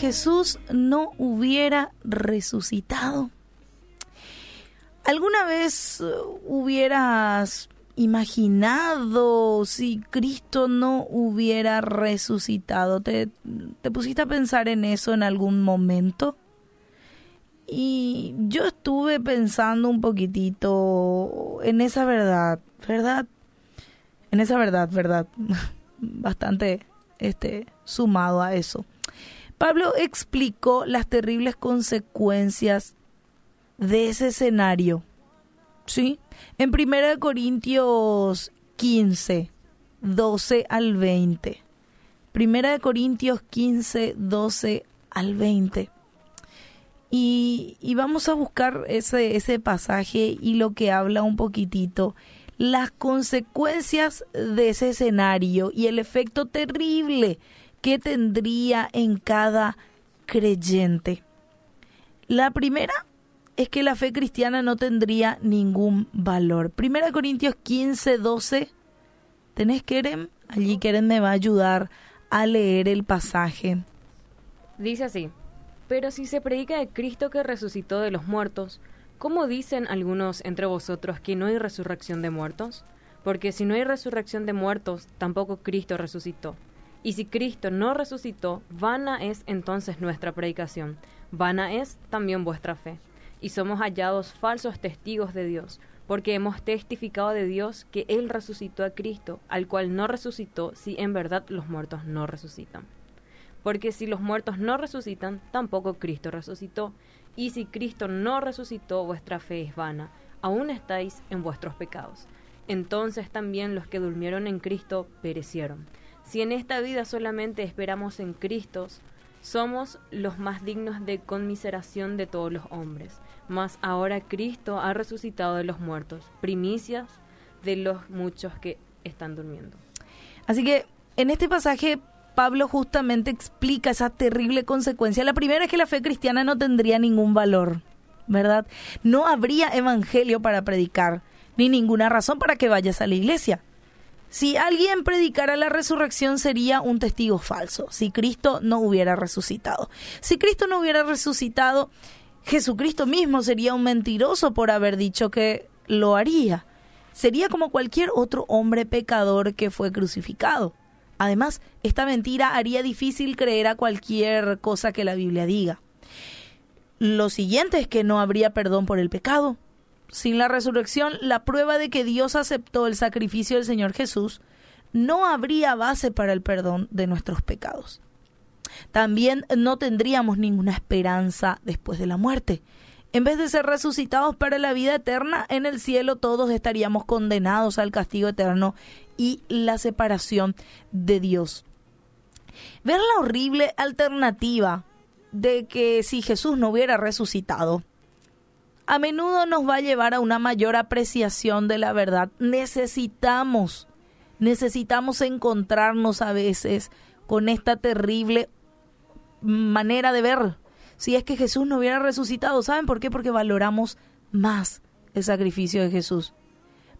Jesús no hubiera resucitado? ¿Alguna vez uh, hubieras imaginado si Cristo no hubiera resucitado? ¿Te, ¿Te, pusiste a pensar en eso en algún momento? Y yo estuve pensando un poquitito en esa verdad, ¿verdad? En esa verdad, ¿verdad? Bastante este, sumado a eso. Pablo explicó las terribles consecuencias de ese escenario. ¿Sí? En 1 Corintios 15, 12 al 20. 1 Corintios 15, 12 al 20. Y, y, vamos a buscar ese, ese pasaje y lo que habla un poquitito, las consecuencias de ese escenario y el efecto terrible que tendría en cada creyente. La primera es que la fe cristiana no tendría ningún valor. Primera Corintios 15, 12. ¿Tenés Keren? Allí Keren me va a ayudar a leer el pasaje. Dice así, pero si se predica de Cristo que resucitó de los muertos, ¿cómo dicen algunos entre vosotros que no hay resurrección de muertos? Porque si no hay resurrección de muertos, tampoco Cristo resucitó. Y si Cristo no resucitó, vana es entonces nuestra predicación, vana es también vuestra fe y somos hallados falsos testigos de Dios, porque hemos testificado de Dios que Él resucitó a Cristo, al cual no resucitó si en verdad los muertos no resucitan. Porque si los muertos no resucitan, tampoco Cristo resucitó, y si Cristo no resucitó, vuestra fe es vana, aún estáis en vuestros pecados. Entonces también los que durmieron en Cristo perecieron. Si en esta vida solamente esperamos en Cristo, somos los más dignos de conmiseración de todos los hombres. Mas ahora Cristo ha resucitado de los muertos, primicias de los muchos que están durmiendo. Así que en este pasaje Pablo justamente explica esa terrible consecuencia. La primera es que la fe cristiana no tendría ningún valor, ¿verdad? No habría evangelio para predicar, ni ninguna razón para que vayas a la iglesia. Si alguien predicara la resurrección sería un testigo falso, si Cristo no hubiera resucitado. Si Cristo no hubiera resucitado, Jesucristo mismo sería un mentiroso por haber dicho que lo haría. Sería como cualquier otro hombre pecador que fue crucificado. Además, esta mentira haría difícil creer a cualquier cosa que la Biblia diga. Lo siguiente es que no habría perdón por el pecado, sin la resurrección, la prueba de que Dios aceptó el sacrificio del Señor Jesús, no habría base para el perdón de nuestros pecados. También no tendríamos ninguna esperanza después de la muerte. En vez de ser resucitados para la vida eterna, en el cielo todos estaríamos condenados al castigo eterno y la separación de Dios. Ver la horrible alternativa de que si Jesús no hubiera resucitado, a menudo nos va a llevar a una mayor apreciación de la verdad. Necesitamos, necesitamos encontrarnos a veces con esta terrible manera de ver. Si es que Jesús no hubiera resucitado, ¿saben por qué? Porque valoramos más el sacrificio de Jesús.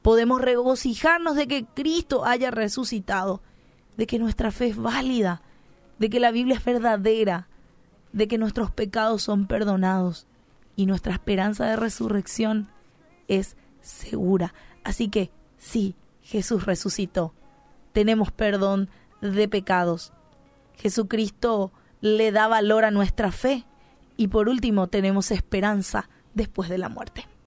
Podemos regocijarnos de que Cristo haya resucitado, de que nuestra fe es válida, de que la Biblia es verdadera, de que nuestros pecados son perdonados y nuestra esperanza de resurrección es segura. Así que sí, Jesús resucitó. Tenemos perdón de pecados. Jesucristo le da valor a nuestra fe. Y por último, tenemos esperanza después de la muerte.